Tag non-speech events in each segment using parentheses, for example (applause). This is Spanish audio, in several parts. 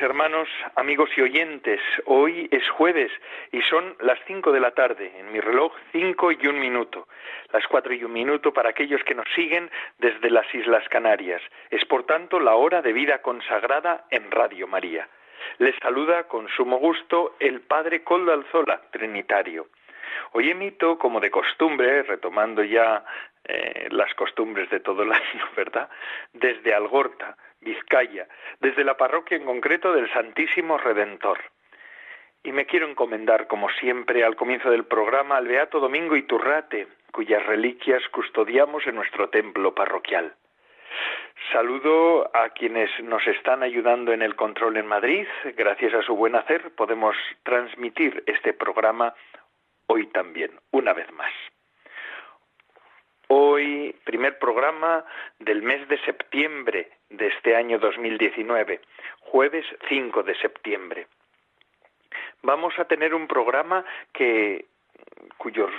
Hermanos, amigos y oyentes. Hoy es jueves y son las cinco de la tarde. En mi reloj, cinco y un minuto. Las cuatro y un minuto para aquellos que nos siguen desde las Islas Canarias. Es, por tanto, la hora de vida consagrada en Radio María. Les saluda con sumo gusto el Padre Coldo Alzola, Trinitario. Hoy emito, como de costumbre, retomando ya eh, las costumbres de todo el año, (laughs) ¿verdad? Desde Algorta Vizcaya, desde la parroquia en concreto del Santísimo Redentor. Y me quiero encomendar, como siempre, al comienzo del programa al Beato Domingo Iturrate, cuyas reliquias custodiamos en nuestro templo parroquial. Saludo a quienes nos están ayudando en el control en Madrid. Gracias a su buen hacer podemos transmitir este programa hoy también, una vez más. Hoy, primer programa del mes de septiembre de este año 2019, jueves 5 de septiembre. Vamos a tener un programa que cuyos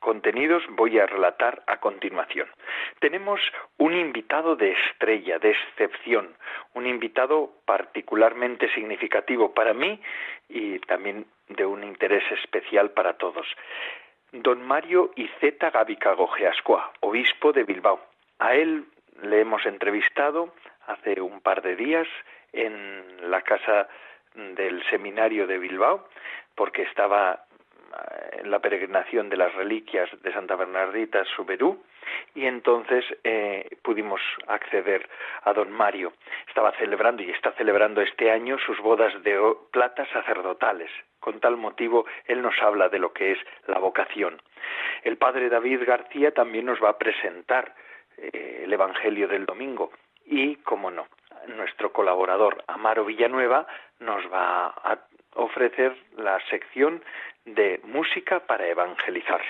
contenidos voy a relatar a continuación. Tenemos un invitado de estrella, de excepción, un invitado particularmente significativo para mí y también de un interés especial para todos don Mario Iceta Gavicago Geascoa, obispo de Bilbao. A él le hemos entrevistado hace un par de días en la casa del seminario de Bilbao, porque estaba en la peregrinación de las reliquias de Santa Bernardita Suberú, y entonces eh, pudimos acceder a don Mario. Estaba celebrando y está celebrando este año sus bodas de plata sacerdotales. Con tal motivo, él nos habla de lo que es la vocación. El padre David García también nos va a presentar eh, el Evangelio del domingo y, como no, nuestro colaborador Amaro Villanueva nos va a ofrecer la sección de música para evangelizar.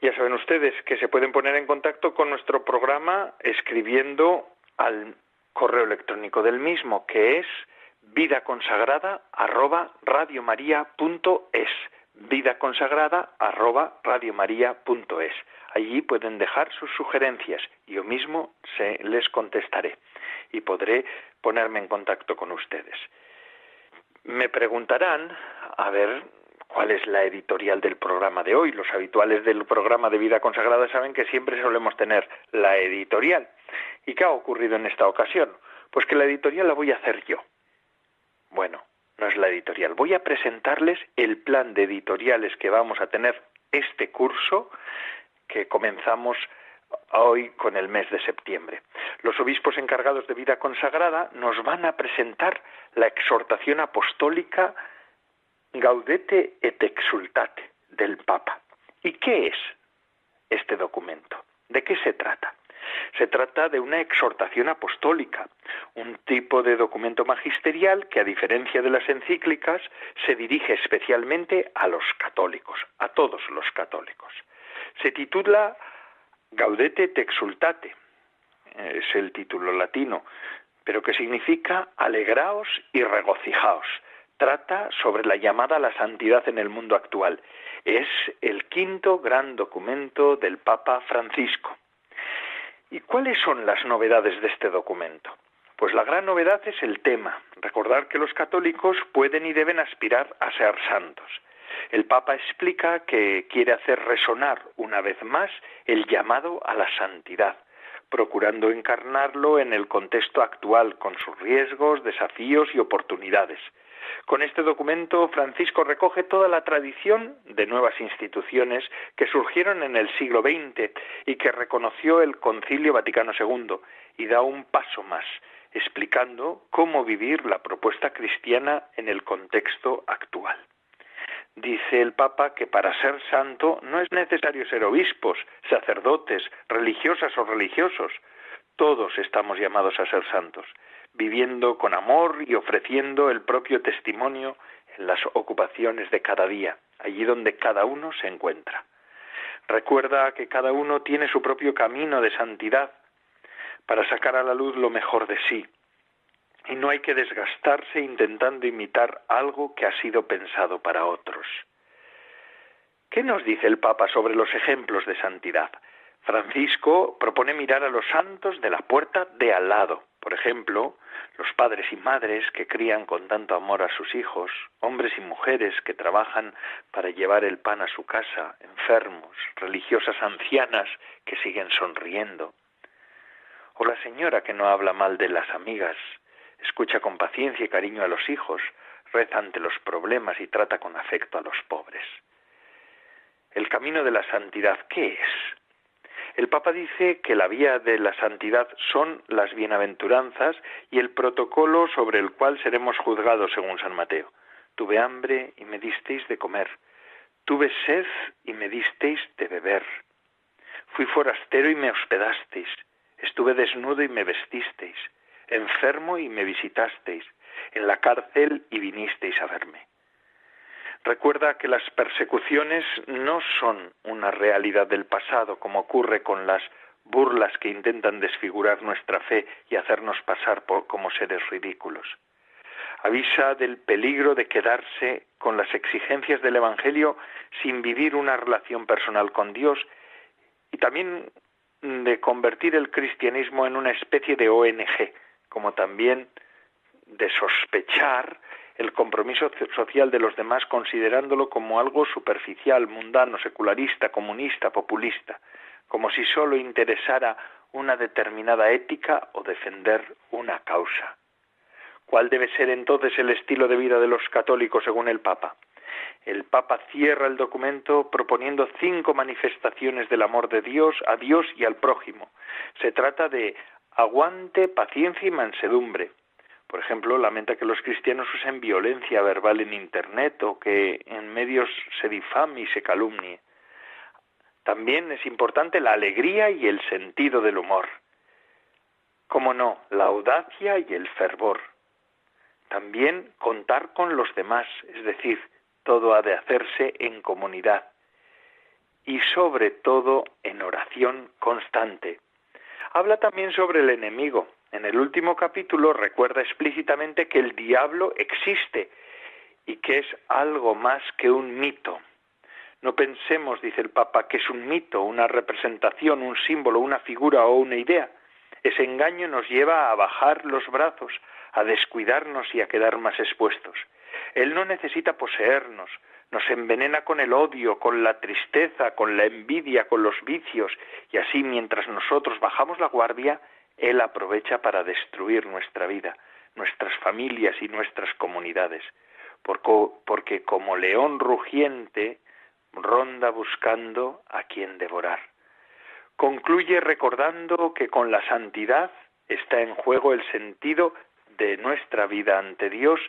Ya saben ustedes que se pueden poner en contacto con nuestro programa escribiendo al correo electrónico del mismo, que es vida consagrada allí pueden dejar sus sugerencias yo mismo se les contestaré y podré ponerme en contacto con ustedes me preguntarán a ver cuál es la editorial del programa de hoy. Los habituales del programa de vida consagrada saben que siempre solemos tener la editorial. ¿Y qué ha ocurrido en esta ocasión? Pues que la editorial la voy a hacer yo. Bueno, no es la editorial. Voy a presentarles el plan de editoriales que vamos a tener este curso que comenzamos hoy con el mes de septiembre. Los obispos encargados de vida consagrada nos van a presentar la exhortación apostólica Gaudete et Exultate del Papa. ¿Y qué es este documento? ¿De qué se trata? Se trata de una exhortación apostólica, un tipo de documento magisterial que, a diferencia de las encíclicas, se dirige especialmente a los católicos, a todos los católicos. Se titula Gaudete et exultate, es el título latino, pero que significa alegraos y regocijaos trata sobre la llamada a la santidad en el mundo actual. Es el quinto gran documento del Papa Francisco. ¿Y cuáles son las novedades de este documento? Pues la gran novedad es el tema, recordar que los católicos pueden y deben aspirar a ser santos. El Papa explica que quiere hacer resonar una vez más el llamado a la santidad, procurando encarnarlo en el contexto actual, con sus riesgos, desafíos y oportunidades. Con este documento, Francisco recoge toda la tradición de nuevas instituciones que surgieron en el siglo XX y que reconoció el Concilio Vaticano II y da un paso más, explicando cómo vivir la propuesta cristiana en el contexto actual. Dice el Papa que para ser santo no es necesario ser obispos, sacerdotes, religiosas o religiosos. Todos estamos llamados a ser santos, viviendo con amor y ofreciendo el propio testimonio en las ocupaciones de cada día, allí donde cada uno se encuentra. Recuerda que cada uno tiene su propio camino de santidad para sacar a la luz lo mejor de sí. Y no hay que desgastarse intentando imitar algo que ha sido pensado para otros. ¿Qué nos dice el Papa sobre los ejemplos de santidad? Francisco propone mirar a los santos de la puerta de al lado. Por ejemplo, los padres y madres que crían con tanto amor a sus hijos, hombres y mujeres que trabajan para llevar el pan a su casa, enfermos, religiosas ancianas que siguen sonriendo, o la señora que no habla mal de las amigas, escucha con paciencia y cariño a los hijos, reza ante los problemas y trata con afecto a los pobres. El camino de la santidad, ¿qué es? El Papa dice que la vía de la santidad son las bienaventuranzas y el protocolo sobre el cual seremos juzgados según San Mateo. Tuve hambre y me disteis de comer. Tuve sed y me disteis de beber. Fui forastero y me hospedasteis. Estuve desnudo y me vestisteis. Enfermo y me visitasteis. En la cárcel y vinisteis a verme. Recuerda que las persecuciones no son una realidad del pasado, como ocurre con las burlas que intentan desfigurar nuestra fe y hacernos pasar por, como seres ridículos. Avisa del peligro de quedarse con las exigencias del Evangelio sin vivir una relación personal con Dios y también de convertir el cristianismo en una especie de ONG, como también de sospechar el compromiso social de los demás considerándolo como algo superficial, mundano, secularista, comunista, populista, como si sólo interesara una determinada ética o defender una causa. ¿Cuál debe ser entonces el estilo de vida de los católicos según el Papa? El Papa cierra el documento proponiendo cinco manifestaciones del amor de Dios a Dios y al prójimo. Se trata de aguante, paciencia y mansedumbre, por ejemplo, lamenta que los cristianos usen violencia verbal en Internet o que en medios se difame y se calumnie. También es importante la alegría y el sentido del humor. Cómo no, la audacia y el fervor. También contar con los demás, es decir, todo ha de hacerse en comunidad y sobre todo en oración constante. Habla también sobre el enemigo, en el último capítulo recuerda explícitamente que el diablo existe y que es algo más que un mito. No pensemos, dice el Papa, que es un mito, una representación, un símbolo, una figura o una idea. Ese engaño nos lleva a bajar los brazos, a descuidarnos y a quedar más expuestos. Él no necesita poseernos, nos envenena con el odio, con la tristeza, con la envidia, con los vicios, y así mientras nosotros bajamos la guardia, él aprovecha para destruir nuestra vida, nuestras familias y nuestras comunidades, porque como león rugiente ronda buscando a quien devorar. Concluye recordando que con la santidad está en juego el sentido de nuestra vida ante Dios,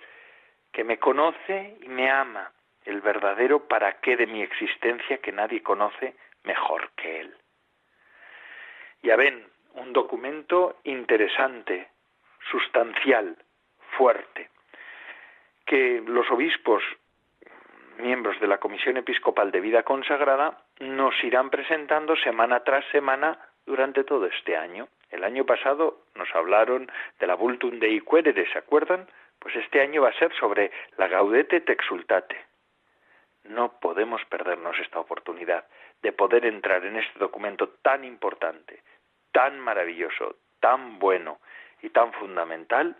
que me conoce y me ama, el verdadero para qué de mi existencia que nadie conoce mejor que Él. Ya ven, un documento interesante, sustancial, fuerte, que los obispos, miembros de la Comisión Episcopal de Vida Consagrada, nos irán presentando semana tras semana durante todo este año. El año pasado nos hablaron de la Vultum Dei Querere, ¿se acuerdan? Pues este año va a ser sobre la Gaudete Texultate. No podemos perdernos esta oportunidad de poder entrar en este documento tan importante, tan maravilloso, tan bueno y tan fundamental,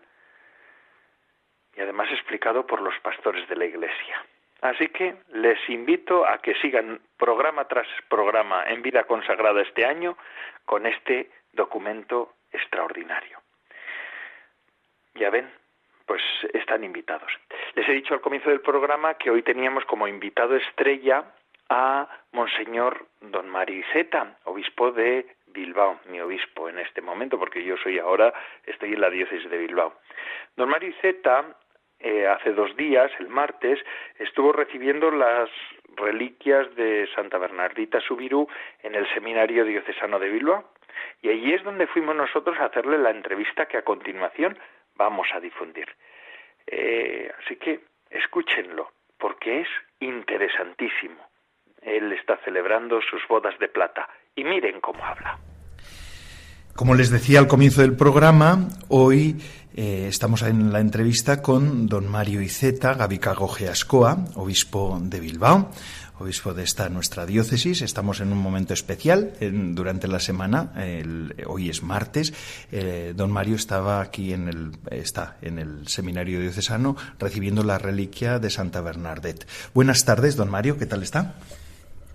y además explicado por los pastores de la Iglesia. Así que les invito a que sigan programa tras programa en vida consagrada este año con este documento extraordinario. Ya ven, pues están invitados. Les he dicho al comienzo del programa que hoy teníamos como invitado estrella a Monseñor Don Mariceta, obispo de Bilbao, mi obispo en este momento, porque yo soy ahora, estoy en la diócesis de Bilbao. Don Mariceta eh, hace dos días, el martes, estuvo recibiendo las reliquias de Santa Bernardita Subirú en el Seminario Diocesano de Bilbao. Y allí es donde fuimos nosotros a hacerle la entrevista que a continuación vamos a difundir. Eh, así que escúchenlo, porque es interesantísimo. Él está celebrando sus bodas de plata. Y miren cómo habla. Como les decía al comienzo del programa, hoy eh, estamos en la entrevista con don Mario Iceta, Gavicago Geascoa, obispo de Bilbao, obispo de esta nuestra diócesis. Estamos en un momento especial durante la semana. hoy es martes. Eh, don Mario estaba aquí en el está en el seminario diocesano recibiendo la reliquia de Santa Bernadette. Buenas tardes, don Mario. ¿Qué tal está?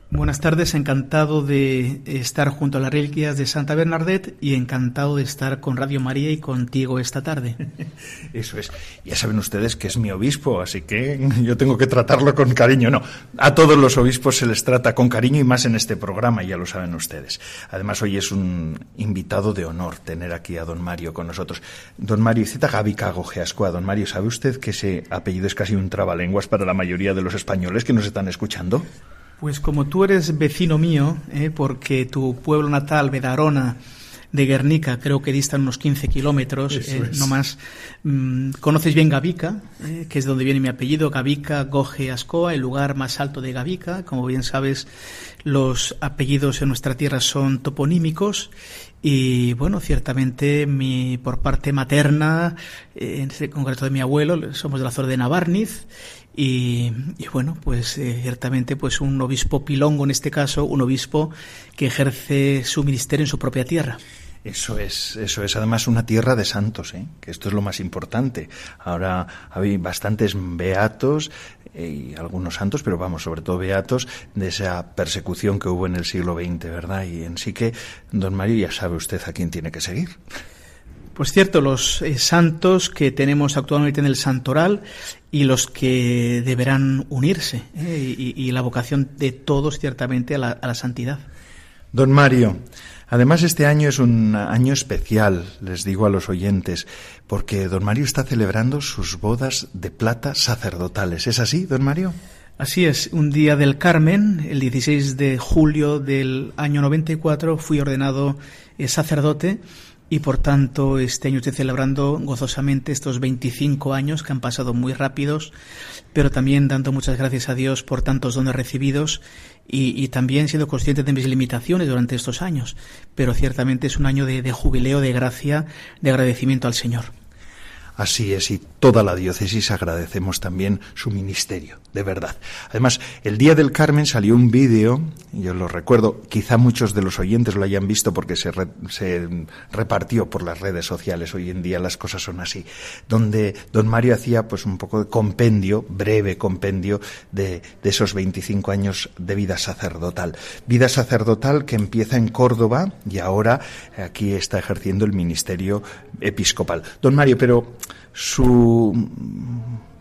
Buenas tardes, encantado de estar junto a las reliquias de Santa Bernadette y encantado de estar con Radio María y contigo esta tarde. (laughs) Eso es. Ya saben ustedes que es mi obispo, así que yo tengo que tratarlo con cariño. No, a todos los obispos se les trata con cariño y más en este programa, ya lo saben ustedes. Además, hoy es un invitado de honor tener aquí a don Mario con nosotros. Don Mario Zeta Gaby Cago Geascoa. Don Mario, ¿sabe usted que ese apellido es casi un trabalenguas para la mayoría de los españoles que nos están escuchando? Pues como tú eres vecino mío, eh, porque tu pueblo natal, Bedarona, de Guernica, creo que distan unos 15 kilómetros, eh, no más. Mm, conoces bien Gavica, eh, que es donde viene mi apellido, Gavica Goje Ascoa, el lugar más alto de Gavica. Como bien sabes, los apellidos en nuestra tierra son toponímicos y bueno, ciertamente mi, por parte materna, en este concreto de mi abuelo, somos de la zona de Navarniz y, bueno, pues eh, ciertamente pues un obispo pilongo en este caso, un obispo que ejerce su ministerio en su propia tierra. Eso es, eso es además una tierra de santos, ¿eh? que esto es lo más importante. Ahora hay bastantes beatos eh, y algunos santos, pero vamos, sobre todo beatos de esa persecución que hubo en el siglo XX, ¿verdad? Y en sí que, don Mario, ya sabe usted a quién tiene que seguir. Pues cierto, los eh, santos que tenemos actualmente en el santoral y los que deberán unirse eh, y, la vocación de todos ciertamente a la, santidad. Don Mario, además este año es un año especial, les digo a los oyentes, porque don Mario está celebrando sus bodas de plata sacerdotales. ¿Es así, don Mario? Así es, un día del Carmen, el 16 de julio del año 94, fui ordenado eh, sacerdote y por tanto este año estoy celebrando gozosamente estos 25 años que han pasado muy rápidos, pero también dando muchas gracias a Dios por tantos dones recibidos y, también siendo consciente de mis limitaciones durante estos años. Pero ciertamente es un año de jubileo, de gracia, de agradecimiento al Señor. Así es, y toda la diócesis agradecemos también su ministerio, de verdad. Además, el día del Carmen salió un vídeo, yo lo recuerdo, quizá muchos de los oyentes lo hayan visto porque se, repartió por las redes sociales, hoy en día las cosas son así, donde don Mario hacía pues un poco de compendio, breve compendio, de, esos 25 años de vida sacerdotal. Vida sacerdotal que empieza en Córdoba y ahora aquí está ejerciendo el ministerio episcopal. Don Mario, pero su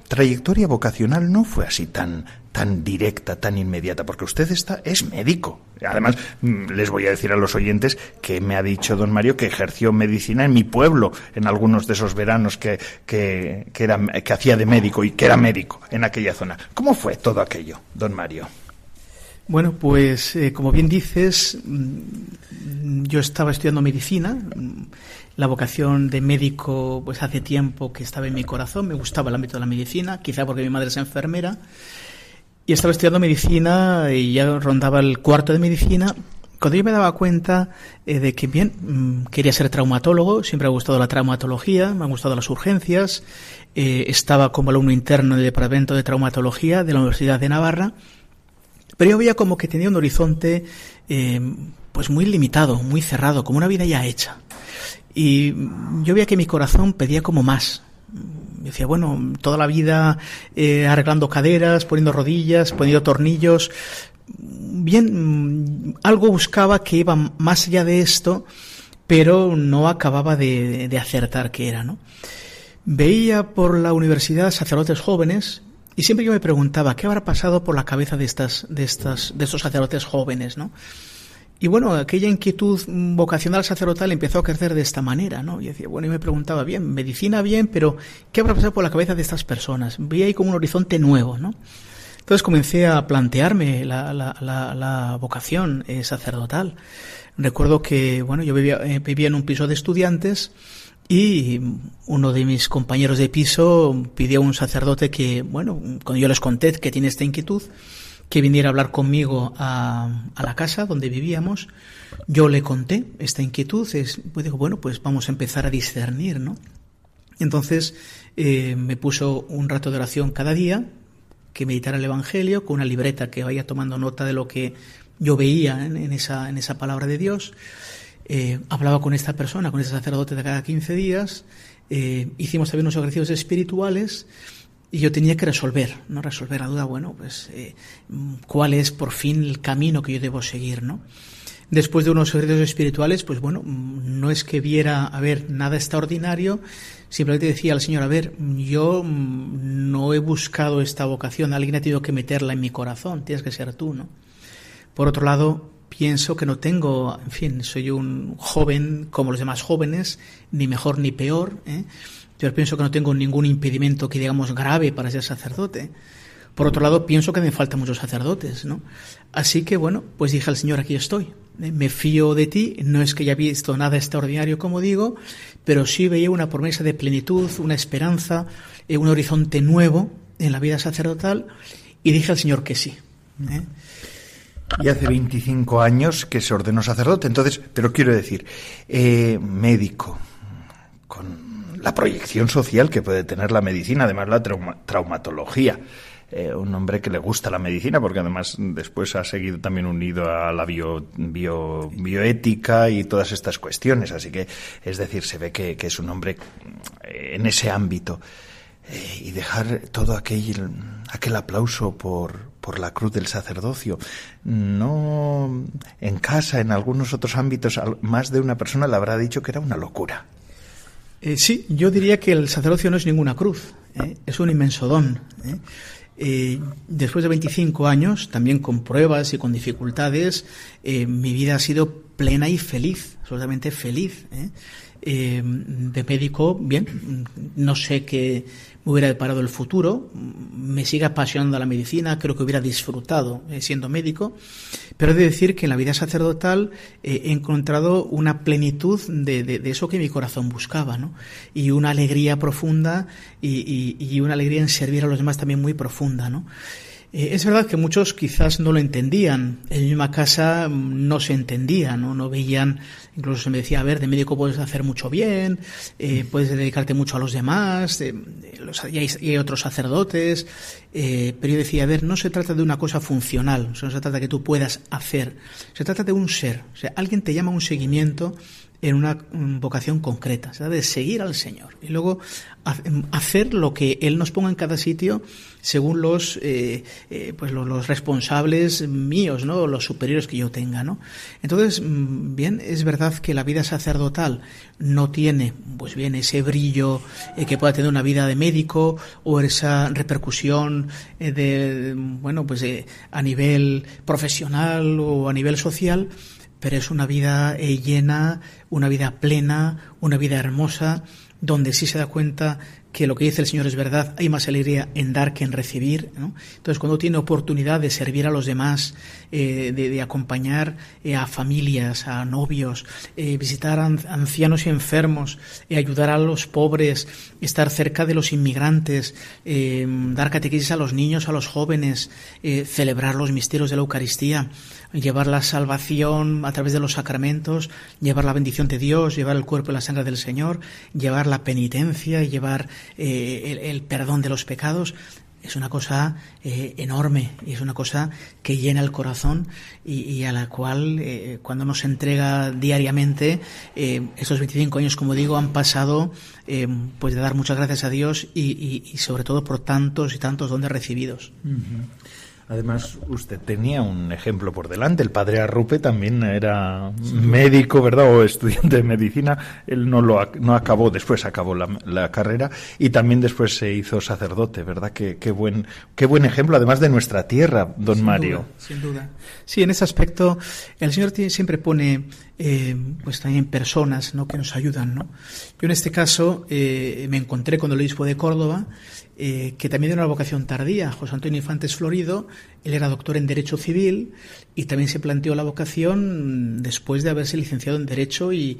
trayectoria vocacional no fue así tan tan directa, tan inmediata, porque usted está es médico. Además, mm, les voy a decir a los oyentes que me ha dicho don Mario que ejerció medicina en mi pueblo en algunos de esos veranos que, que, que, era, que hacía de médico y que era médico en aquella zona. ¿Cómo fue todo aquello, don Mario? Bueno, pues eh, como bien dices, mm, yo estaba estudiando medicina. La vocación de médico, pues hace tiempo que estaba en mi corazón. Me gustaba el ámbito de la medicina, quizá porque mi madre es enfermera. Y estaba estudiando medicina y ya rondaba el cuarto de medicina. Cuando yo me daba cuenta eh, de que, bien, mm, quería ser traumatólogo, siempre me ha gustado la traumatología, me han gustado las urgencias. Eh, estaba como alumno interno del Departamento de Traumatología de la Universidad de Navarra pero yo veía como que tenía un horizonte eh, pues muy limitado, muy cerrado, como una vida ya hecha. Y yo veía que mi corazón pedía como más. decía, bueno, toda la vida eh, arreglando caderas, poniendo rodillas, poniendo tornillos. Bien, algo buscaba que iba más allá de esto, pero no acababa de, de acertar qué era, ¿no? Veía por la universidad sacerdotes jóvenes y siempre yo me preguntaba, ¿qué habrá pasado por la cabeza de estas, de estas, de estos sacerdotes jóvenes, no? Y bueno, aquella inquietud vocacional sacerdotal empezó a crecer de esta manera, ¿no? Y decía, bueno, y me preguntaba, bien, medicina bien, pero ¿qué habrá pasado por la cabeza de estas personas? Veía ahí como un horizonte nuevo, ¿no? Entonces comencé a plantearme la, la, la, vocación eh, sacerdotal. Recuerdo que, bueno, yo vivía, eh, vivía en un piso de estudiantes y uno de mis compañeros de piso pidió a un sacerdote que, bueno, cuando yo les conté que tiene esta inquietud, que viniera a hablar conmigo a, la casa donde vivíamos. Yo le conté esta inquietud, es, pues digo, bueno, pues vamos a empezar a discernir, ¿no? Entonces eh, me puso un rato de oración cada día, que meditara el Evangelio, con una libreta que vaya tomando nota de lo que yo veía en, esa, en esa palabra de Dios. Eh, hablaba con esta persona, con este sacerdote de cada 15 días. Eh, hicimos también unos ejercicios espirituales y yo tenía que resolver, ¿no? Resolver la duda, bueno, pues eh, cuál es por fin el camino que yo debo seguir, ¿no? Después de unos ejercicios espirituales, pues bueno, no es que viera, a ver, nada extraordinario, simplemente decía al Señor, a ver, yo no he buscado esta vocación, alguien ha tenido que meterla en mi corazón, tienes que ser tú, ¿no? Por otro lado, pienso que no tengo, en fin, soy un joven como los demás jóvenes, ni mejor ni peor, ¿eh? Yo pienso que no tengo ningún impedimento que digamos grave para ser sacerdote. Por otro lado, pienso que me faltan muchos sacerdotes, ¿no? Así que bueno, pues dije al Señor, aquí estoy. ¿eh? Me fío de ti, no es que haya visto nada extraordinario, como digo, pero sí veía una promesa de plenitud, una esperanza, eh, un horizonte nuevo en la vida sacerdotal y dije al Señor que sí. ¿eh? Y hace 25 años que se ordenó sacerdote, entonces, pero quiero decir, médico, con la proyección social que puede tener la medicina, además la traumatología. Eh, un hombre que le gusta la medicina, porque además después ha seguido también unido a la bio, bioética y todas estas cuestiones. Así que, es decir, se ve que, es un hombre eh, en ese ámbito. Eh, y dejar todo aquel, aquel aplauso por, por la cruz del sacerdocio. No en casa, en algunos otros ámbitos, más de una persona le habrá dicho que era una locura. Eh, sí, yo diría que el sacerdocio no es ninguna cruz, ¿eh? es un inmenso don. ¿eh? después de 25 años, también con pruebas y con dificultades, mi vida ha sido plena y feliz, absolutamente feliz. de médico, bien, no sé qué me hubiera deparado el futuro, me sigue apasionando la medicina, creo que hubiera disfrutado eh, siendo médico, pero he de decir que en la vida sacerdotal eh, he encontrado una plenitud de, eso que mi corazón buscaba, ¿no? Y una alegría profunda y, y, una alegría en servir a los demás también muy profunda, ¿no? Eh, es verdad que muchos quizás no lo entendían. En mi misma casa mm, no se entendía, ¿no? no veían, incluso se me decía, a ver, de médico puedes hacer mucho bien, eh, puedes dedicarte mucho a los demás, y, hay, otros sacerdotes, eh, pero yo decía, a ver, no se trata de una cosa funcional, no se trata de que tú puedas hacer, se trata de un ser. O sea, alguien te llama a un seguimiento en una vocación concreta, ¿sabes? de seguir al Señor y luego hacer lo que Él nos ponga en cada sitio según los eh, eh, pues los, responsables míos, ¿no? los superiores que yo tenga. ¿no? Entonces, mm, bien, es verdad que la vida sacerdotal no tiene pues bien ese brillo eh, que pueda tener una vida de médico o esa repercusión de bueno pues a nivel profesional o a nivel social pero es una vida eh, llena, una vida plena, una vida hermosa, donde sí se da cuenta que lo que dice el Señor es verdad, hay más alegría en dar que en recibir. Entonces, cuando tiene oportunidad de servir a los demás, eh, de, acompañar eh, a familias, a novios, visitar ancianos y enfermos, ayudar a los pobres, estar cerca de los inmigrantes, dar catequesis a los niños, a los jóvenes, celebrar los misterios de la Eucaristía, llevar la salvación a través de los sacramentos, llevar la bendición de Dios, llevar el cuerpo y la sangre del Señor, llevar la penitencia y llevar eh, el, perdón de los pecados, es una cosa eh, enorme y es una cosa que llena el corazón y, a la cual eh, cuando nos entrega diariamente esos 25 años como digo han pasado pues de dar muchas gracias a Dios y, sobre todo por tantos y tantos dones recibidos Además, usted tenía un ejemplo por delante. El padre Arrupe también era médico, ¿verdad? O estudiante de medicina. Él no lo no acabó, después acabó la, carrera y también después se hizo sacerdote, ¿verdad? Qué, qué, buen, qué buen ejemplo, además de nuestra tierra, don Mario. sin duda. Sí, en ese aspecto, el Señor siempre pone eh, pues también personas ¿no? que nos ayudan. ¿no? Yo en este caso eh, me encontré con el obispo de Córdoba, eh, que también tiene una vocación tardía, José Antonio Infantes Florido, él era doctor en Derecho Civil y también se planteó la vocación después de haberse licenciado en Derecho y,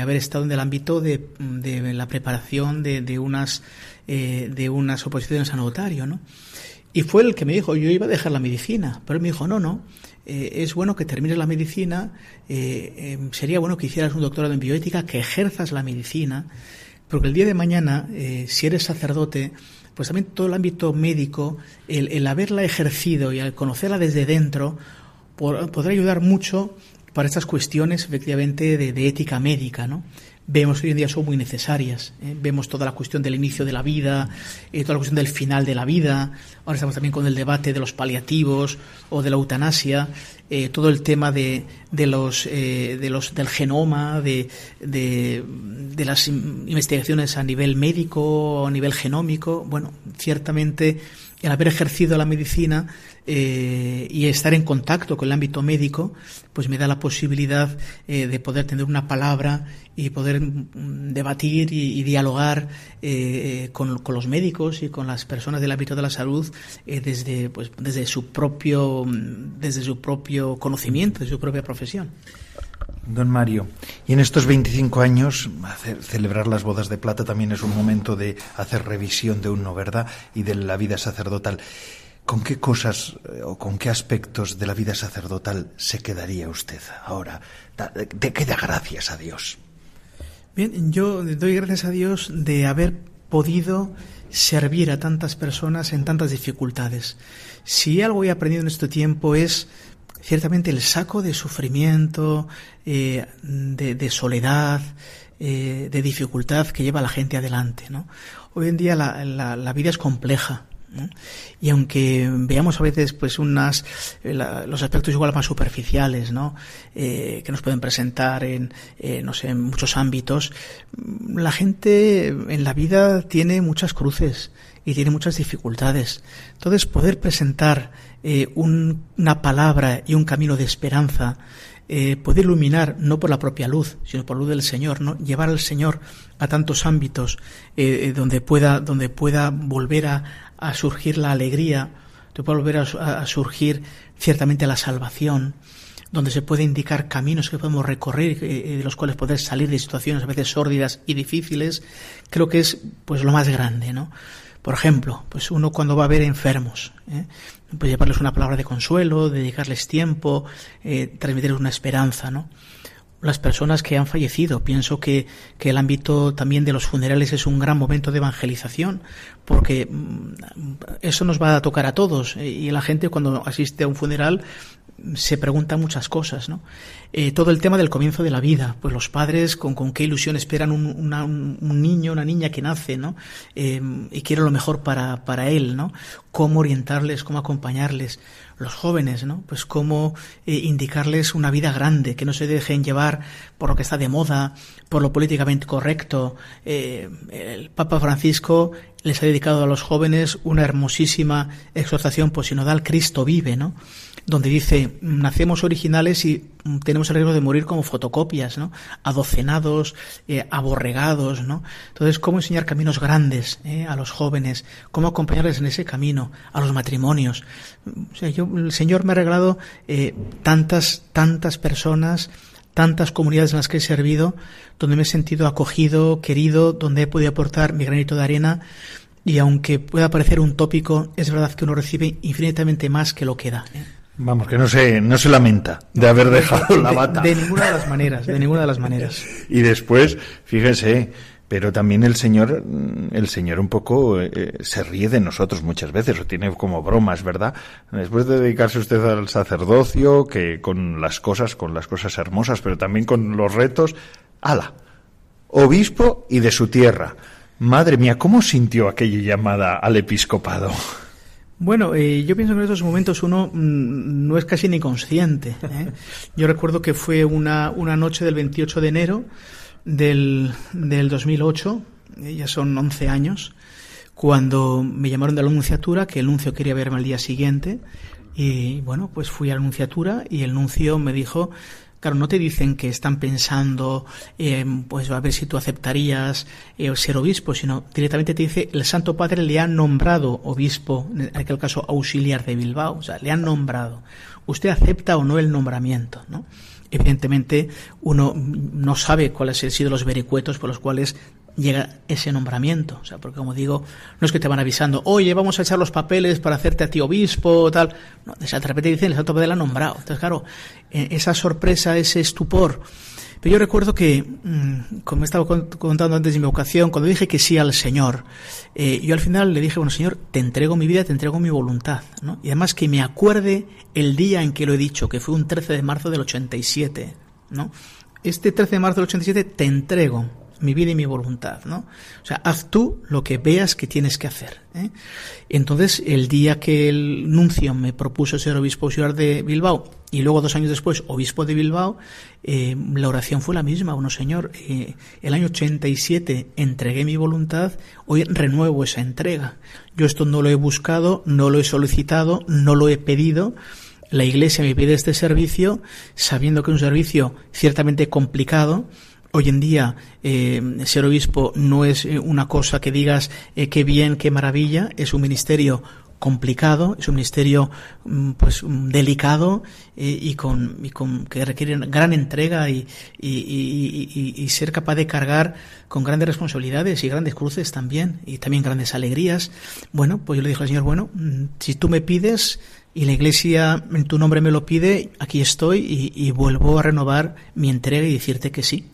haber estado en el ámbito de, la preparación de, unas, de unas oposiciones a notario. ¿no? Y fue el que me dijo, yo iba a dejar la medicina, pero él me dijo, no, no, eh, es bueno que termines la medicina, eh, em, sería bueno que hicieras un doctorado en bioética, que ejerzas la medicina, porque el día de mañana, eh, si eres sacerdote, pues también todo el ámbito médico, el, haberla ejercido y al conocerla desde dentro, podrá ayudar mucho para estas cuestiones, efectivamente, de ética médica, ¿no? Vemos hoy en día son muy necesarias. ¿eh? Vemos toda la cuestión del inicio de la vida, eh, toda la cuestión del final de la vida. Ahora estamos también con el debate de los paliativos o de la eutanasia, eh, todo el tema de, de los, de los del genoma, de, de, de, las investigaciones a nivel médico, a nivel genómico. Bueno, ciertamente el haber ejercido la medicina eh, y estar en contacto con el ámbito médico, pues me da la posibilidad eh, de poder tener una palabra y poder mm, debatir y, dialogar eh, con, los médicos y con las personas del ámbito de la salud desde, pues, desde su propio, mm, desde su propio conocimiento, de su propia profesión. Don Mario, y en estos 25 años, celebrar las bodas de plata también es un momento de hacer revisión de uno, ¿verdad? Y de la vida sacerdotal. ¿Con qué cosas eh, o con qué aspectos de la vida sacerdotal se quedaría usted ahora? ¿De qué da gracias a Dios? Bien, yo doy gracias a Dios de haber podido servir a tantas personas en tantas dificultades. Si algo he aprendido en este tiempo es ciertamente el saco de sufrimiento, eh, de, soledad, eh, de dificultad que lleva a la gente adelante. ¿no? Hoy en día la, la, vida es compleja. Y aunque veamos a veces pues unas eh, los aspectos igual más superficiales, ¿no? que nos pueden presentar en no sé en muchos ámbitos, la gente en la vida tiene muchas cruces y tiene muchas dificultades. Entonces poder presentar eh, una palabra y un camino de esperanza eh, puede iluminar no por la propia luz, sino por la luz del Señor, ¿no? Llevar al Señor a tantos ámbitos eh, donde pueda, donde pueda volver a, surgir la alegría, donde pueda volver a, surgir ciertamente la salvación, donde se puede indicar caminos que podemos recorrer, de los cuales poder salir de situaciones a veces sórdidas y difíciles, creo que es pues lo más grande, ¿no? Por ejemplo, pues uno cuando va a ver enfermos, ¿eh? pues llevarles una palabra de consuelo, dedicarles tiempo, eh, transmitirles una esperanza, ¿no? Las personas que han fallecido, pienso que, que, el ámbito también de los funerales es un gran momento de evangelización, porque mm, eso nos va a tocar a todos eh, y la gente cuando asiste a un funeral se pregunta muchas cosas, ¿no? Eh, todo el tema del comienzo de la vida, pues los padres con, con qué ilusión esperan un, un, niño, una niña que nace, ¿no? Eh, y quiere lo mejor para, para él, ¿no? Cómo orientarles, cómo acompañarles. Los jóvenes, ¿no? Pues cómo eh, indicarles una vida grande, que no se dejen llevar por lo que está de moda, por lo políticamente correcto. el Papa Francisco les ha dedicado a los jóvenes una hermosísima exhortación posinodal, Cristo vive, ¿no? donde dice, nacemos originales y tenemos el riesgo de morir como fotocopias, ¿no? Adocenados, eh, aborregados, ¿no? Entonces, ¿cómo enseñar caminos grandes eh, a los jóvenes? ¿Cómo acompañarles en ese camino? A los matrimonios. O sea, yo, el Señor me ha regalado eh, tantas, tantas personas, tantas comunidades en las que he servido, donde me he sentido acogido, querido, donde he podido aportar mi granito de arena. Y aunque pueda parecer un tópico, es verdad que uno recibe infinitamente más que lo que da. ¿eh? Vamos, que no se, no se lamenta de haber dejado la bata. De, ninguna de las maneras, de ninguna de las maneras. (laughs) y después, fíjese, pero también el Señor, el Señor un poco eh, se ríe de nosotros muchas veces, o tiene como bromas, ¿verdad? Después de dedicarse usted al sacerdocio, que con las cosas, con las cosas hermosas, pero también con los retos, ala, obispo y de su tierra. Madre mía, ¿cómo sintió aquella llamada al episcopado? Bueno, eh, yo pienso que en estos momentos uno mm, no es casi ni consciente. ¿eh? Yo recuerdo que fue una, una noche del 28 de enero del, del 2008, eh, ya son 11 años, cuando me llamaron de la anunciatura, que el nuncio quería verme al día siguiente, y bueno, pues fui a la anunciatura y el nuncio me dijo Claro, no te dicen que están pensando, eh, pues a ver si tú aceptarías eh, ser obispo, sino directamente te dice, el Santo Padre le ha nombrado obispo, en aquel caso auxiliar de Bilbao, o sea, le han nombrado. ¿Usted acepta o no el nombramiento? ¿no? Evidentemente, uno no sabe cuáles han sido los vericuetos por los cuales llega ese nombramiento. O sea, porque como digo, no es que te van avisando, oye, vamos a echar los papeles para hacerte a ti obispo, tal. No, de repente dicen, el Santo Padre la ha nombrado. Entonces, claro, eh, esa sorpresa, ese estupor. Pero yo recuerdo que, mm, como estaba contando antes de mi vocación, cuando dije que sí al Señor, eh, yo al final le dije, bueno, Señor, te entrego mi vida, te entrego mi voluntad, ¿no? Y además que me acuerde el día en que lo he dicho, que fue un 13 de marzo del 87, ¿no? Este 13 de marzo del 87 te entrego mi vida y mi voluntad, ¿no? O sea, haz tú lo que veas que tienes que hacer. ¿eh? Entonces, el día que el nuncio me propuso ser obispo auxiliar de Bilbao y luego dos años después obispo de Bilbao, eh, la oración fue la misma. Bueno, Señor, eh, el año 87 entregué mi voluntad, hoy renuevo esa entrega. Yo esto no lo he buscado, no lo he solicitado, no lo he pedido. La Iglesia me pide este servicio, sabiendo que es un servicio ciertamente complicado, Hoy en día eh, ser obispo no es eh, una cosa que digas eh, qué bien, qué maravilla, es un ministerio complicado, es un ministerio mm, pues mm, delicado y, con, y con que requiere gran entrega y, y, y, ser capaz de cargar con grandes responsabilidades y grandes cruces también y también grandes alegrías. Bueno, pues yo le dije al Señor, bueno, mm, si tú me pides y la Iglesia en tu nombre me lo pide, aquí estoy y vuelvo a renovar mi entrega y decirte que sí.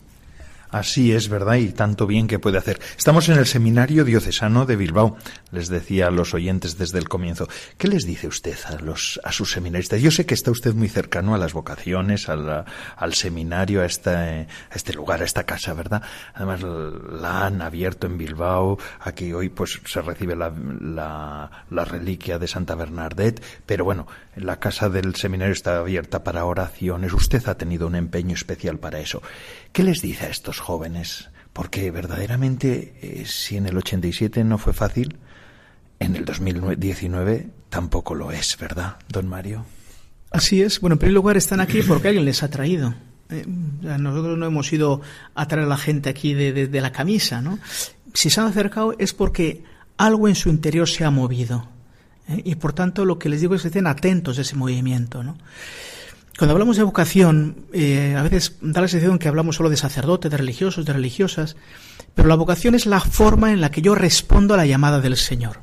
Así es, ¿verdad? Y tanto bien que puede hacer. Estamos en el Seminario Diocesano de Bilbao, les decía a los oyentes desde el comienzo. ¿Qué les dice usted a, los, a sus seminaristas? Yo sé que está usted muy cercano a las vocaciones, al seminario, a este, lugar, a esta casa, ¿verdad? Además, la han abierto en Bilbao. Aquí hoy pues se recibe la, la, la reliquia de Santa Bernadette. Pero bueno, la casa del seminario está abierta para oraciones. Usted ha tenido un empeño especial para eso. ¿Qué les dice a estos jóvenes? Porque verdaderamente, eh, si en el 87 no fue fácil, en el 2019 tampoco lo es, ¿verdad, don Mario? Así es. Bueno, en primer lugar están aquí porque alguien les ha traído. Eh, nosotros no hemos ido a traer a la gente aquí de, la camisa, ¿no? Si se han acercado es porque algo en su interior se ha movido. ¿eh? Y por tanto lo que les digo es que estén atentos a ese movimiento, ¿no? Cuando hablamos de vocación, eh, a veces da la sensación que hablamos solo de sacerdotes, de religiosos, de religiosas, pero la vocación es la forma en la que yo respondo a la llamada del Señor.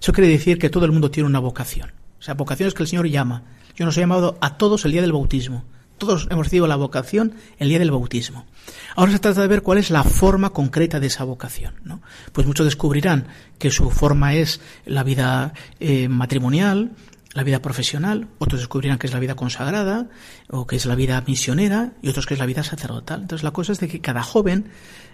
Eso quiere decir que todo el mundo tiene una vocación. O sea, vocación es que el Señor llama. Yo nos he llamado a todos el día del bautismo. Todos hemos recibido la vocación el día del bautismo. Ahora se trata de ver cuál es la forma concreta de esa vocación. Pues muchos descubrirán que su forma es la vida eh, matrimonial, la vida profesional, otros descubrirán que es la vida consagrada o que es la vida misionera y otros que es la vida sacerdotal. Entonces la cosa es de que cada joven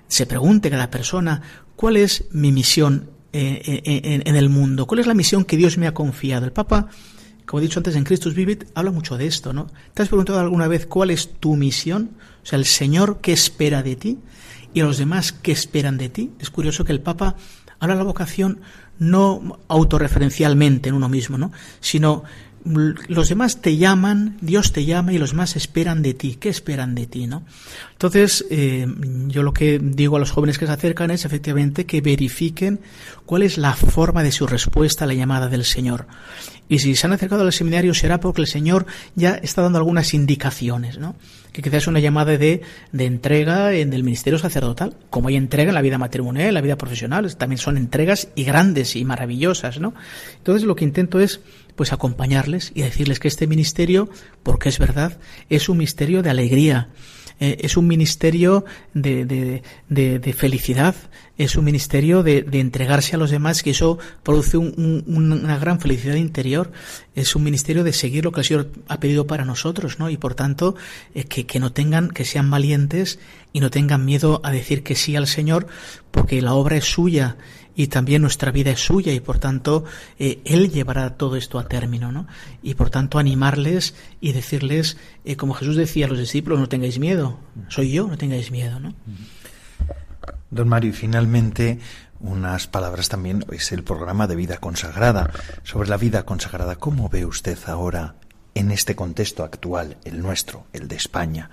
se pregunte, cada persona, ¿cuál es mi misión eh, eh, en, el mundo? ¿Cuál es la misión que Dios me ha confiado? El Papa, como he dicho antes en Christus Vivit, habla mucho de esto, ¿no? ¿Te has preguntado alguna vez cuál es tu misión? O sea, el Señor, ¿qué espera de ti? Y los demás, ¿qué esperan de ti? Es curioso que el Papa habla de la vocación no autorreferencialmente en uno mismo, ¿no? sino los demás te llaman, Dios te llama y los demás esperan de ti. ¿Qué esperan de ti? ¿no? Entonces, eh, yo lo que digo a los jóvenes que se acercan es efectivamente que verifiquen cuál es la forma de su respuesta a la llamada del Señor. Y si se han acercado al seminario será porque el Señor ya está dando algunas indicaciones, ¿no? Que quizás es una llamada de, de entrega en el ministerio sacerdotal, como hay entrega en la vida matrimonial, en la vida profesional, también son entregas y grandes y maravillosas, ¿no? Entonces lo que intento es pues acompañarles y decirles que este ministerio, porque es verdad, es un misterio de alegría, eh, es un ministerio de, de, de, felicidad, es un ministerio de, entregarse a los demás, que eso produce una gran felicidad interior, es un ministerio de seguir lo que el Señor ha pedido para nosotros, ¿no? Y por tanto, eh, que, que no tengan, que sean valientes, y no tengan miedo a decir que sí al Señor, porque la obra es suya y también nuestra vida es suya y por tanto eh, Él llevará todo esto a término, ¿no? Y por tanto animarles y decirles, eh, como Jesús decía a los discípulos, no tengáis miedo, soy yo, no tengáis miedo, ¿no? Don Mario, finalmente unas palabras también, es el programa de vida consagrada. Sobre la vida consagrada, ¿cómo ve usted ahora en este contexto actual, el nuestro, el de España,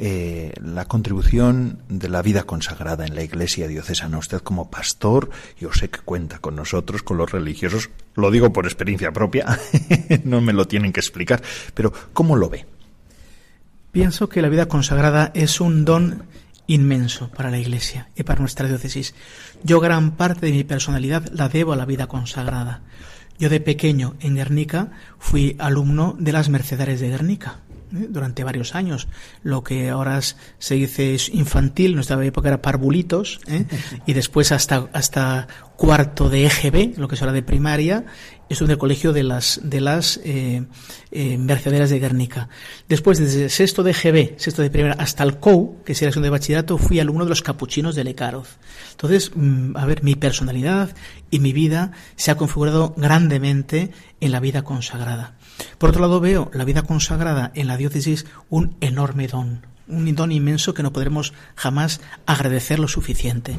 eh, la contribución de la vida consagrada en la Iglesia diocesana. Usted como pastor, yo sé que cuenta con nosotros, con los religiosos, lo digo por experiencia propia, (laughs) no me lo tienen que explicar, pero ¿cómo lo ve? Pienso que la vida consagrada es un don inmenso para la Iglesia y para nuestra diócesis. Yo gran parte de mi personalidad la debo a la vida consagrada. Yo de pequeño en Guernica fui alumno de las Mercedares de Guernica. Durante varios años. Lo que ahora se dice es infantil, en nuestra época era parvulitos, ¿eh? (laughs) y después hasta, hasta cuarto de EGB, lo que es ahora de primaria, es un colegio de las, de las eh, Mercederas de Guernica. Después, desde sexto de EGB, sexto de primera, hasta el COU, que es la de bachillerato, fui alumno de los capuchinos de Lecaroz. Entonces, mm, a ver, mi personalidad y mi vida se ha configurado grandemente en la vida consagrada. Por otro lado, veo la vida consagrada en la diócesis un enorme don, un don inmenso que no podremos jamás agradecer lo suficiente.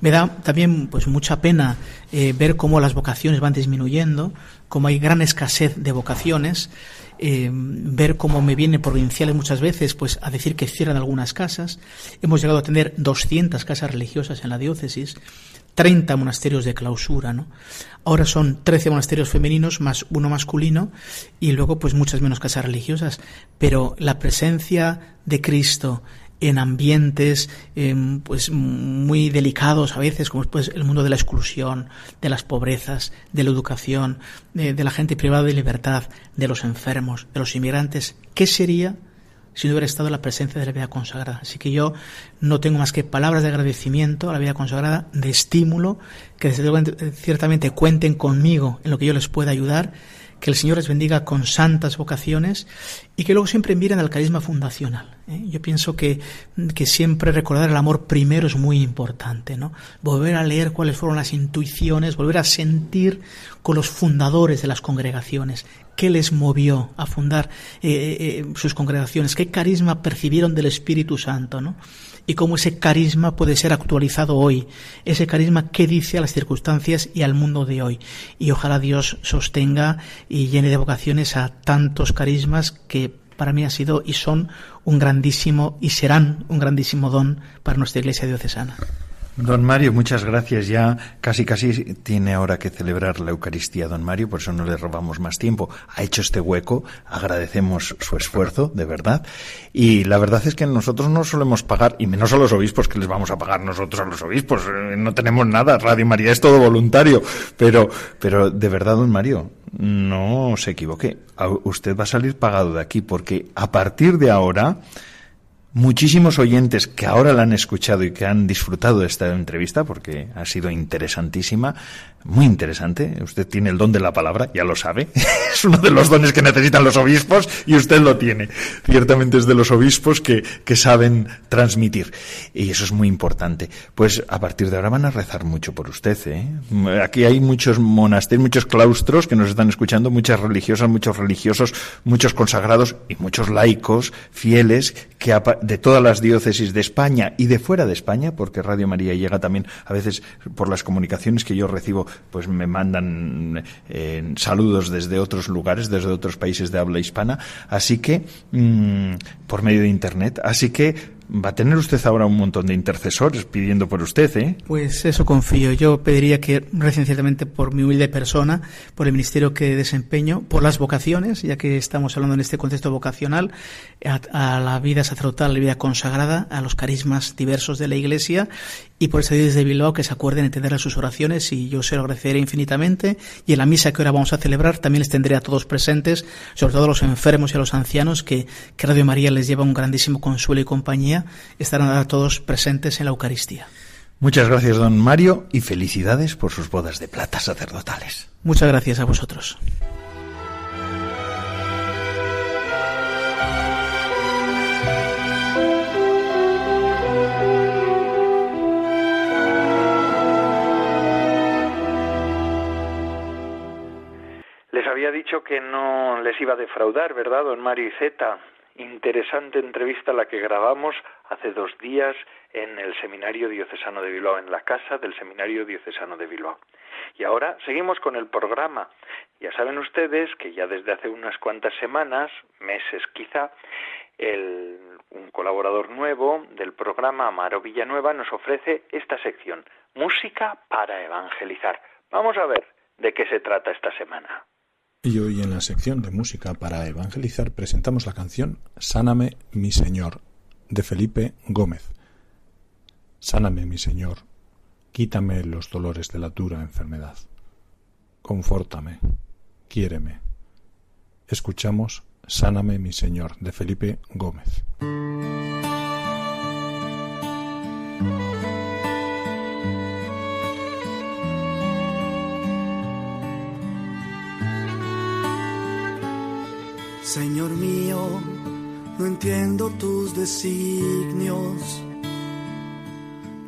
Me da también pues mucha pena eh, ver cómo las vocaciones van disminuyendo, cómo hay gran escasez de vocaciones, eh, ver cómo me viene provinciales muchas veces pues a decir que cierran algunas casas. Hemos llegado a tener 200 casas religiosas en la diócesis 30 monasterios de clausura, ¿no? Ahora son 13 monasterios femeninos más uno masculino y luego pues muchas menos casas religiosas, pero la presencia de Cristo en ambientes em, pues muy delicados a veces como pues el mundo de la exclusión, de las pobrezas, de la educación, de, de la gente privada de libertad, de los enfermos, de los inmigrantes, ¿qué sería si no hubiera estado la presencia de la vida consagrada. Así que yo no tengo más que palabras de agradecimiento a la vida consagrada, de estímulo, que ciertamente cuenten conmigo en lo que yo les pueda ayudar que el Señor les bendiga con santas vocaciones y que luego siempre miren al carisma fundacional. ¿eh? Yo pienso que, que, siempre recordar el amor primero es muy importante, ¿no? Volver a leer cuáles fueron las intuiciones, volver a sentir con los fundadores de las congregaciones, qué les movió a fundar eh, eh, sus congregaciones, qué carisma percibieron del Espíritu Santo, ¿no? y cómo ese carisma puede ser actualizado hoy, ese carisma que dice a las circunstancias y al mundo de hoy. Y ojalá Dios sostenga y llene de vocaciones a tantos carismas que para mí han sido y son un grandísimo y serán un grandísimo don para nuestra iglesia diocesana. Don Mario, muchas gracias. Ya casi casi tiene ahora que celebrar la Eucaristía, don Mario, por eso no le robamos más tiempo. Ha hecho este hueco, agradecemos su esfuerzo, de verdad. Y la verdad es que nosotros no solemos pagar, y menos a los obispos, que les vamos a pagar nosotros a los obispos. Eh, no tenemos nada, Radio María es todo voluntario. Pero, pero de verdad, don Mario, no se equivoque. Usted va a salir pagado de aquí, porque a partir de ahora, muchísimos oyentes que ahora la han escuchado y que han disfrutado de esta entrevista porque ha sido interesantísima, muy interesante. Usted tiene el don de la palabra, ya lo sabe. (laughs) es uno de los dones que necesitan los obispos y usted lo tiene. Ciertamente es de los obispos que, que saben transmitir. Y eso es muy importante. Pues a partir de ahora van a rezar mucho por usted. ¿eh? Aquí hay muchos monasterios, muchos claustros que nos están escuchando, muchas religiosas, muchos religiosos, muchos consagrados y muchos laicos fieles que de todas las diócesis de España y de fuera de España, porque Radio María llega también a veces por las comunicaciones que yo recibo, pues me mandan eh, saludos desde otros lugares, desde otros países de habla hispana, así que mm, por medio de internet, así que Va a tener usted ahora un montón de intercesores pidiendo por usted, ¿eh? Pues eso confío. Yo pediría que recen ciertamente por mi humilde persona, por el ministerio que desempeño, por las vocaciones, ya que estamos hablando en este contexto vocacional, a, la vida sacerdotal, a la vida consagrada, a los carismas diversos de la Iglesia y por eso desde Bilbao que se acuerden entender sus oraciones y yo se lo agradeceré infinitamente y en la misa que ahora vamos a celebrar también les tendré a todos presentes, sobre todo a los enfermos y a los ancianos que, que Radio María les lleva un grandísimo consuelo y compañía, estarán a todos presentes en la Eucaristía. Muchas gracias, don Mario, y felicidades por sus bodas de plata sacerdotales. Muchas gracias a vosotros. Había dicho que no les iba a defraudar, ¿verdad, don Mario y Zeta? Interesante entrevista la que grabamos hace dos días en el Seminario Diocesano de Bilbao, en la casa del Seminario Diocesano de Bilbao. Y ahora seguimos con el programa. Ya saben ustedes que ya desde hace unas cuantas semanas, meses quizá, un colaborador nuevo del programa, Amaro Villanueva, nos ofrece esta sección, Música para Evangelizar. Vamos a ver de qué se trata esta semana. Y hoy en la sección de Música para Evangelizar presentamos la canción Sáname mi Señor, de Felipe Gómez. Sáname mi Señor, quítame los dolores de la dura enfermedad. Confórtame, quiéreme. Escuchamos Sáname mi Señor de Felipe Gómez. Señor mío, no entiendo tus designios,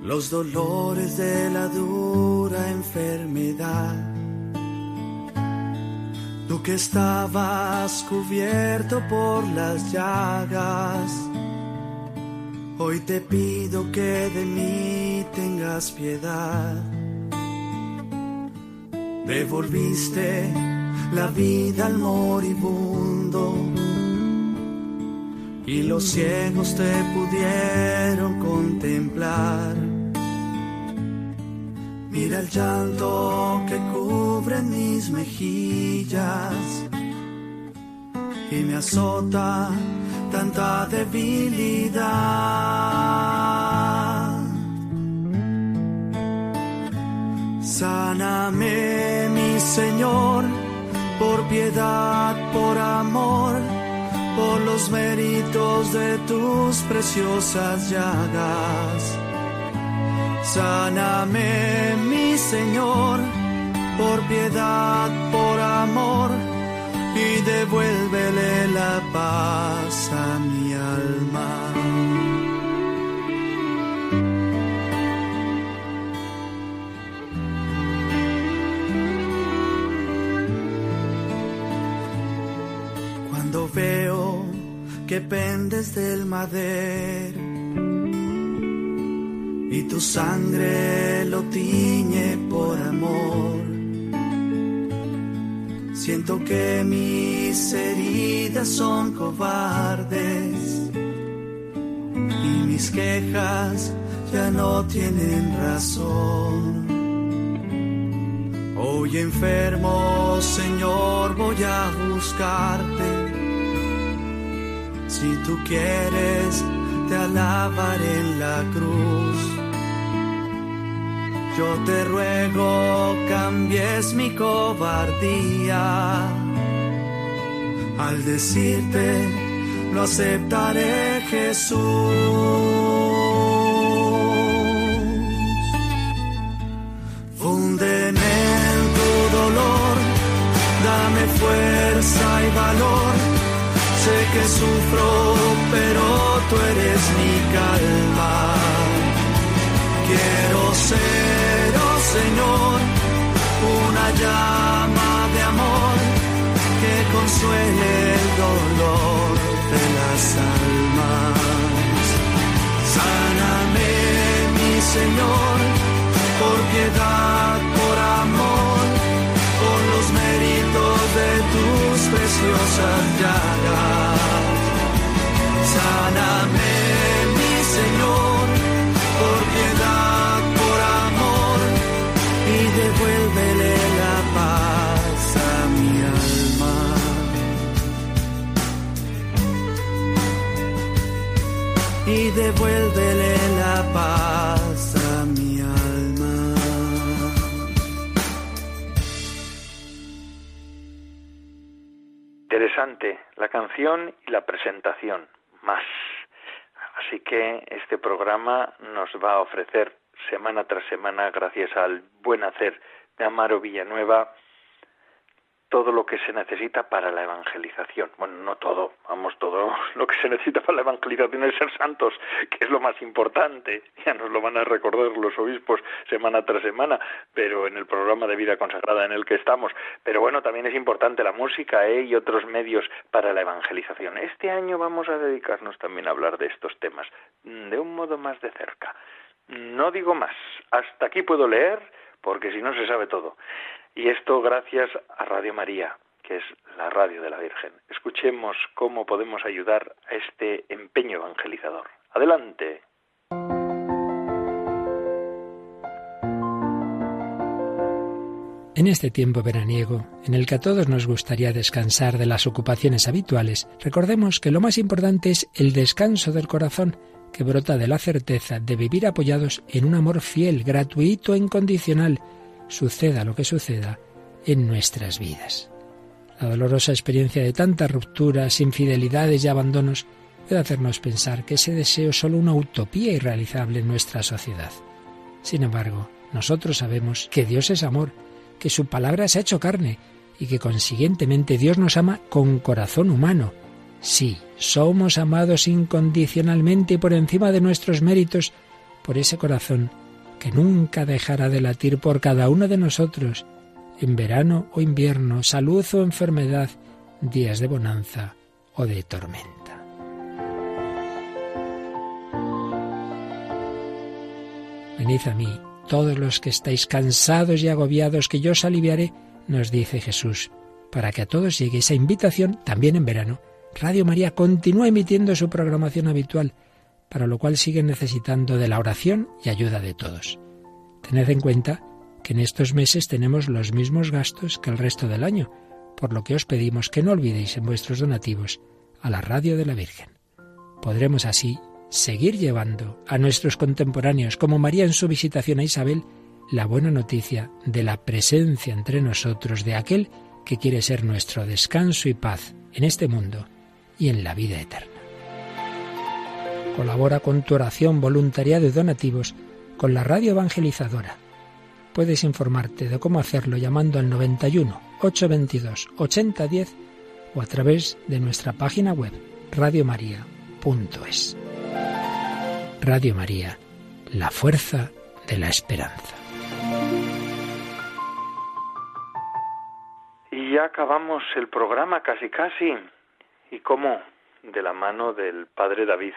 los dolores de la dura enfermedad. Tú que estabas cubierto por las llagas, hoy te pido que de mí tengas piedad. Devolviste la vida al moribundo y los ciegos te pudieron contemplar. Mira el llanto que cubre mis mejillas y me azota tanta debilidad. Sáname, mi Señor, por piedad, por amor, por los méritos de tus preciosas llagas Sáname, mi Señor, por piedad, por amor, y devuélvele la paz a mi alma. Que pendes del madero, y tu sangre lo tiñe por amor. Siento que mis heridas son cobardes y mis quejas ya no tienen razón. Hoy enfermo, Señor, voy a buscarte. Si tú quieres, te alabaré en la cruz yo te ruego cambies mi cobardía. Al decirte, lo aceptaré Jesús. Fúndeme en tu dolor, dame fuerza y valor. Sé que sufro, pero tú eres mi calma. Quiero ser, oh Señor, una llama de amor que consuele el dolor de las almas. Sáname, mi Señor, por piedad, por amor, méritos de tus preciosas llagas. Sáname, mi Señor, por piedad, por amor, y devuélvele la paz a mi alma. Y devuélvele la paz a mi alma. La canción y la presentación. Más. Así que este programa nos va a ofrecer semana tras semana, gracias al buen hacer de Amaro Villanueva, todo lo que se necesita para la evangelización. Bueno, no todo, vamos, todo (laughs) lo que se necesita para la evangelización es ser santos, que es lo más importante. (laughs) Ya nos lo van a recordar los obispos semana tras semana, pero en el programa de vida consagrada en el que estamos. Pero bueno, también es importante la música ¿eh? y otros medios para la evangelización. Este año vamos a dedicarnos también a hablar de estos temas mm, de un modo más de cerca. No digo más. Hasta aquí puedo leer, porque si no se sabe todo. Y esto gracias a Radio María, que es la radio de la Virgen. Escuchemos cómo podemos ayudar a este empeño evangelizador. Adelante. En este tiempo veraniego, en el que a todos nos gustaría descansar de las ocupaciones habituales, recordemos que lo más importante es el descanso del corazón, que brota de la certeza de vivir apoyados en un amor fiel, gratuito e incondicional, suceda lo que suceda en nuestras vidas. La dolorosa experiencia de tantas rupturas, infidelidades y abandonos puede hacernos pensar que ese deseo es solo una utopía irrealizable en nuestra sociedad. Sin embargo, nosotros sabemos que Dios es amor, que su palabra se ha hecho carne y que consiguientemente Dios nos ama con corazón humano. Sí, somos amados incondicionalmente y por encima de nuestros méritos por ese corazón que nunca dejará de latir por cada uno de nosotros, en verano o invierno, salud o enfermedad, días de bonanza o de tormenta. Venid a mí, todos los que estáis cansados y agobiados, que yo os aliviaré, nos dice Jesús, para que a todos llegue esa invitación también en verano. Radio María continúa emitiendo su programación habitual para lo cual siguen necesitando de la oración y ayuda de todos. Tened en cuenta que en estos meses tenemos los mismos gastos que el resto del año, por lo que os pedimos que no olvidéis en vuestros donativos a la radio de la Virgen. Podremos así seguir llevando a nuestros contemporáneos, como María en su visitación a Isabel, la buena noticia de la presencia entre nosotros de aquel que quiere ser nuestro descanso y paz en este mundo y en la vida eterna. Colabora con tu oración, voluntariado y donativos con la radio evangelizadora. Puedes informarte de cómo hacerlo llamando al 91 822 8010 o a través de nuestra página web radiomaria.es. Radio María, la fuerza de la esperanza. Y ya acabamos el programa casi casi. ¿Y cómo? De la mano del Padre David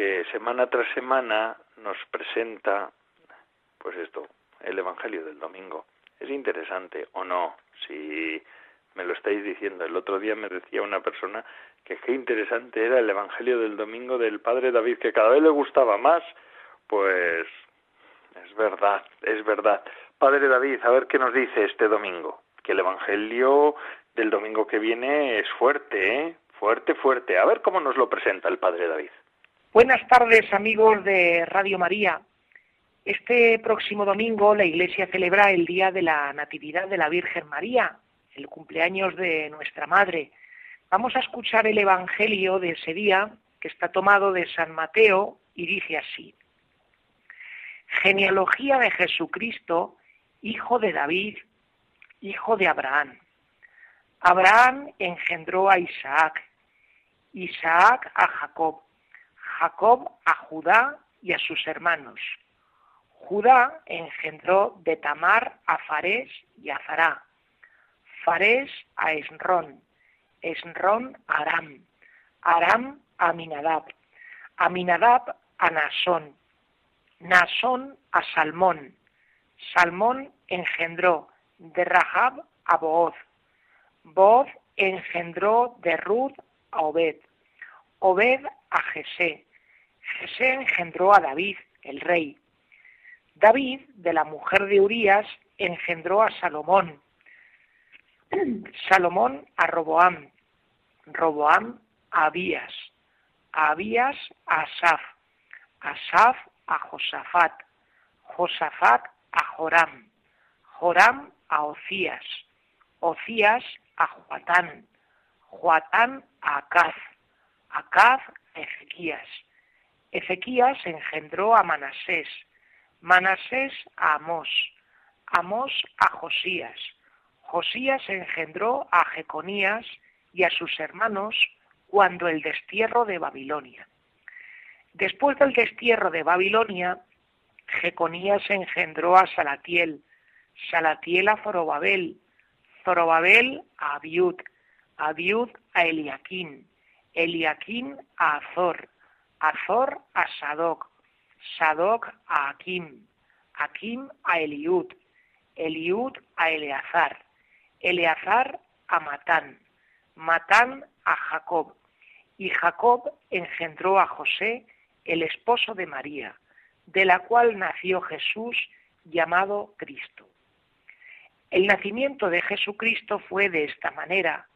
que semana tras semana nos presenta, pues esto, el Evangelio del domingo. Es interesante o no, si me lo estáis diciendo. El otro día me decía una persona que qué interesante era el Evangelio del domingo del Padre David, que cada vez le gustaba más. Pues es verdad, es verdad. Padre David, a ver qué nos dice este domingo. Que el Evangelio del domingo que viene es fuerte, ¿eh? Fuerte, fuerte. A ver cómo nos lo presenta el Padre David. Buenas tardes amigos de Radio María. Este próximo domingo la Iglesia celebra el Día de la Natividad de la Virgen María, el cumpleaños de nuestra Madre. Vamos a escuchar el Evangelio de ese día, que está tomado de San Mateo y dice así. Genealogía de Jesucristo, hijo de David, hijo de Abraham. Abraham engendró a Isaac, Isaac a Jacob, Jacob a Judá y a sus hermanos. Judá engendró de Tamar a Farés y a Zará. Farés a Esrón, Esrón a Aram, Aram a Aminadab, Aminadab a Nasón, Nasón a Salmón, Salmón engendró de Rahab a Booz, Booz engendró de Ruth a Obed, Obed a Jesé, Jesé engendró a David, el rey. David, de la mujer de Urías, engendró a Salomón. Salomón a Roboam. Roboam a Abías. Abías a Asaf. Asaf a Josafat. Josafat a Joram. Joram a Ocías. Ocías a Joatán. Joatán a Acaz. Acaz a Ezequías. Ezequías engendró a Manasés, Manasés a Amós, Amós a Josías, Josías engendró a Jeconías y a sus hermanos cuando el destierro de Babilonia. Después del destierro de Babilonia, Jeconías engendró a Salatiel, Salatiel a Zorobabel, Zorobabel a Abiud, Abiud a Eliaquín, Eliaquín a Azor, Azor a Sadoc, Sadoc a Akim, Akim a Eliud, Eliud a Eleazar, Eleazar a Matán, Matán a Jacob, y Jacob engendró a José, el esposo de María, de la cual nació Jesús llamado Cristo. El nacimiento de Jesucristo fue de esta manera.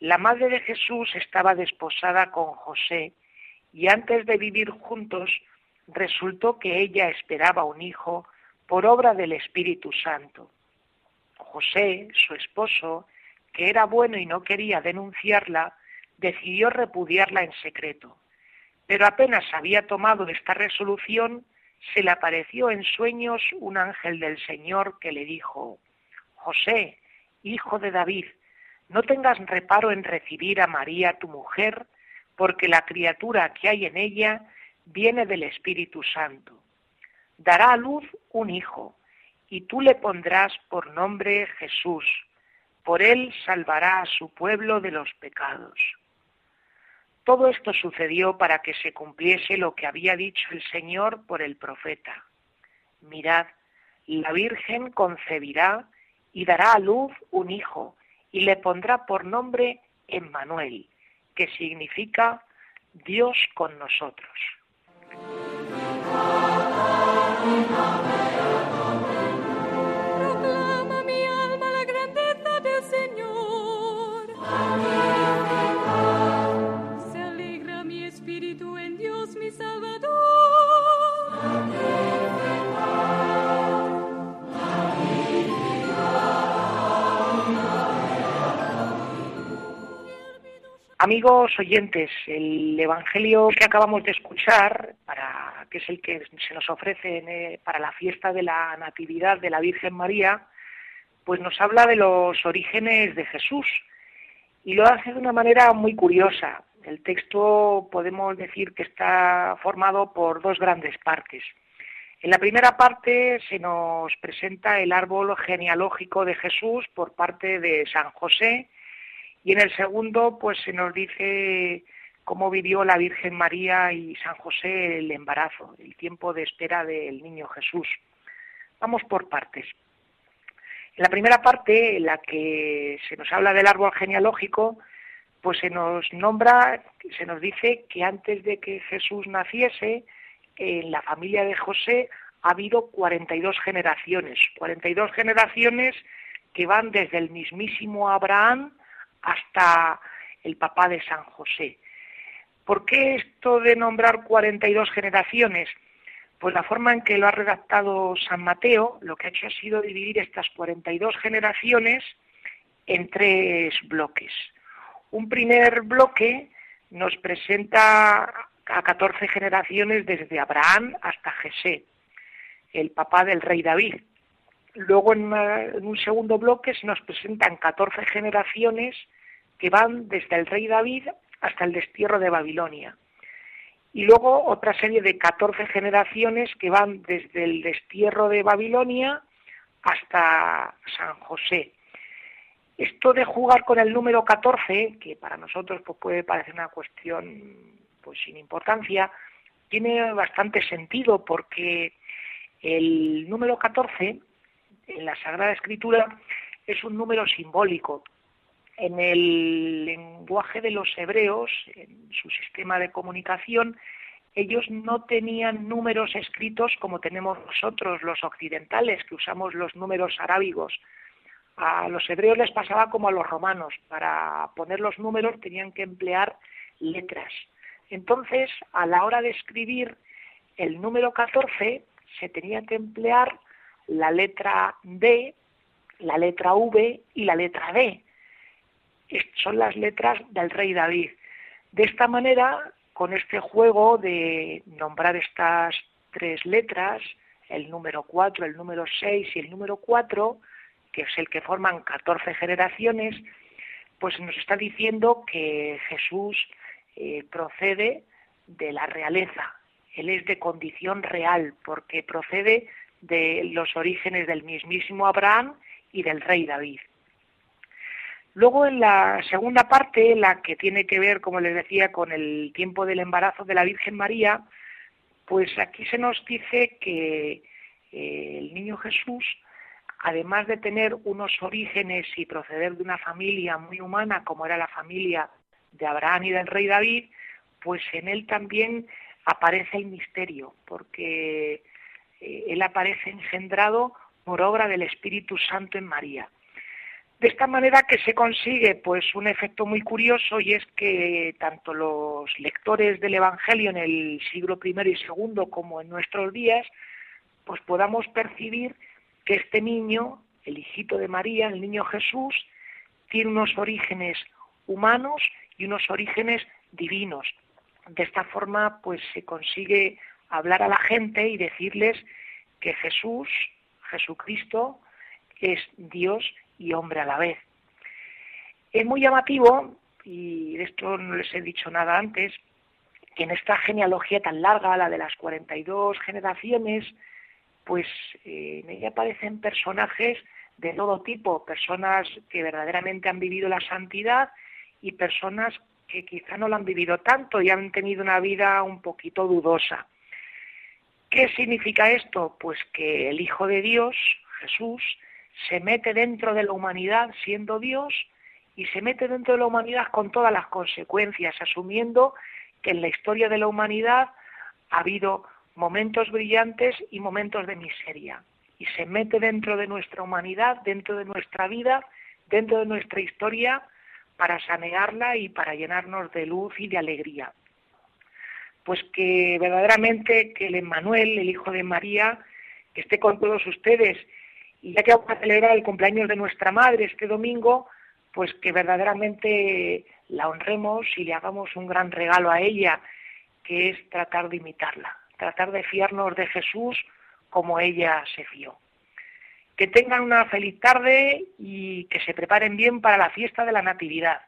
La madre de Jesús estaba desposada con José y antes de vivir juntos resultó que ella esperaba un hijo por obra del Espíritu Santo. José, su esposo, que era bueno y no quería denunciarla, decidió repudiarla en secreto. Pero apenas había tomado esta resolución, se le apareció en sueños un ángel del Señor que le dijo, José, hijo de David, no tengas reparo en recibir a María tu mujer, porque la criatura que hay en ella viene del Espíritu Santo. Dará a luz un hijo, y tú le pondrás por nombre Jesús. Por él salvará a su pueblo de los pecados. Todo esto sucedió para que se cumpliese lo que había dicho el Señor por el profeta. Mirad, la Virgen concebirá y dará a luz un hijo, y le pondrá por nombre Emmanuel, que significa Dios con nosotros. Amigos oyentes, el Evangelio que acabamos de escuchar, para, que es el que se nos ofrece eh, para la fiesta de la Natividad de la Virgen María, pues nos habla de los orígenes de Jesús y lo hace de una manera muy curiosa. El texto podemos decir que está formado por dos grandes partes. En la primera parte se nos presenta el árbol genealógico de Jesús por parte de San José, y en el segundo, pues se nos dice cómo vivió la Virgen María y San José el embarazo, el tiempo de espera del niño Jesús. Vamos por partes. En la primera parte, en la que se nos habla del árbol genealógico, pues se nos nombra, se nos dice que antes de que Jesús naciese, en la familia de José ha habido 42 generaciones, 42 generaciones que van desde el mismísimo Abraham hasta el papá de San José. ¿Por qué esto de nombrar 42 generaciones? Pues la forma en que lo ha redactado San Mateo, lo que ha hecho ha sido dividir estas 42 generaciones en tres bloques. Un primer bloque nos presenta a 14 generaciones desde Abraham hasta Jesé, el papá del rey David. Luego en, un segundo bloque se nos presentan 14 generaciones que van desde el rey David hasta el destierro de Babilonia. Y luego otra serie de 14 generaciones que van desde el destierro de Babilonia hasta San José. Esto de jugar con el número 14, que para nosotros pues, puede parecer una cuestión pues sin importancia, tiene bastante sentido porque el número 14 en la Sagrada Escritura es un número simbólico en el lenguaje de los hebreos, en su sistema de comunicación, ellos no tenían números escritos como tenemos nosotros los occidentales, que usamos los números arábigos. A los hebreos les pasaba como a los romanos, para poner los números tenían que emplear letras. Entonces, a la hora de escribir el número 14, se tenía que emplear la letra D, la letra V y la letra D son las letras del rey David. De esta manera, con este juego de nombrar estas tres letras, el número 4, el número 6 y el número 4, que es el que forman 14 generaciones, pues nos está diciendo que Jesús eh, procede de la realeza, él es de condición real, porque procede de los orígenes del mismísimo Abraham y del rey David. Luego en la segunda parte, la que tiene que ver, como les decía, con el tiempo del embarazo de la Virgen María, pues aquí se nos dice que eh, el niño Jesús, además de tener unos orígenes y proceder de una familia muy humana como era la familia de Abraham y del rey David, pues en él también aparece el misterio, porque eh, él aparece engendrado por obra del Espíritu Santo en María. De esta manera que se consigue pues un efecto muy curioso y es que tanto los lectores del Evangelio en el siglo I y II como en nuestros días pues podamos percibir que este niño, el hijito de María, el niño Jesús, tiene unos orígenes humanos y unos orígenes divinos. De esta forma pues se consigue hablar a la gente y decirles que Jesús, Jesucristo, es Dios y hombre a la vez. Es muy llamativo, y de esto no les he dicho nada antes, que en esta genealogía tan larga, la de las 42 generaciones, pues eh, en ella aparecen personajes de todo tipo, personas que verdaderamente han vivido la santidad y personas que quizá no la han vivido tanto y han tenido una vida un poquito dudosa. ¿Qué significa esto? Pues que el Hijo de Dios, Jesús, se mete dentro de la humanidad siendo Dios y se mete dentro de la humanidad con todas las consecuencias, asumiendo que en la historia de la humanidad ha habido momentos brillantes y momentos de miseria. Y se mete dentro de nuestra humanidad, dentro de nuestra vida, dentro de nuestra historia, para sanearla y para llenarnos de luz y de alegría. Pues que verdaderamente que el Emmanuel, el Hijo de María, que esté con todos ustedes y ya que vamos a celebrar el cumpleaños de nuestra madre este domingo, pues que verdaderamente la honremos y le hagamos un gran regalo a ella, que es tratar de imitarla, tratar de fiarnos de Jesús como ella se fió. Que tengan una feliz tarde y que se preparen bien para la fiesta de la Natividad.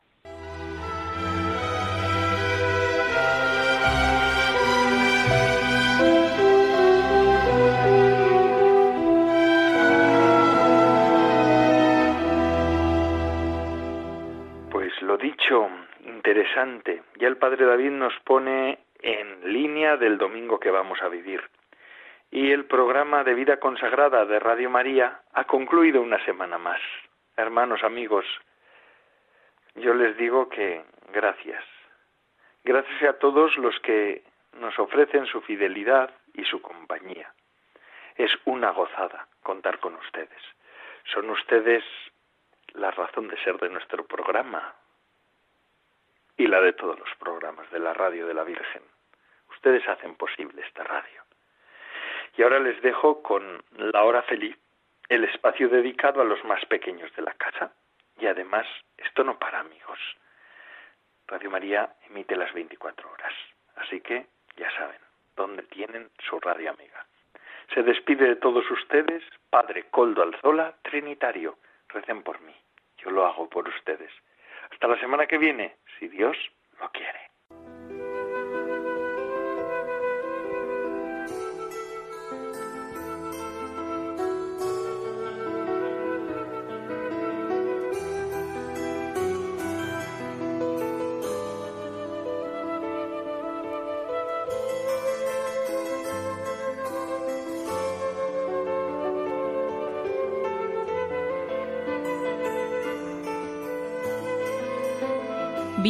Interesante. Ya el Padre David nos pone en línea del domingo que vamos a vivir. Y el programa de vida consagrada de Radio María ha concluido una semana más. Hermanos, amigos, yo les digo que gracias. Gracias a todos los que nos ofrecen su fidelidad y su compañía. Es una gozada contar con ustedes. Son ustedes la razón de ser de nuestro programa, y la de todos los programas de la radio de la Virgen. Ustedes hacen posible esta radio. Y ahora les dejo con la hora feliz, el espacio dedicado a los más pequeños de la casa. Y además, esto no para amigos. Radio María emite las 24 horas. Así que, ya saben, dónde tienen su radio amiga. Se despide de todos ustedes, Padre Coldo Alzola, Trinitario. Recen por mí. Yo lo hago por ustedes. Hasta la semana que viene, si Dios lo quiere.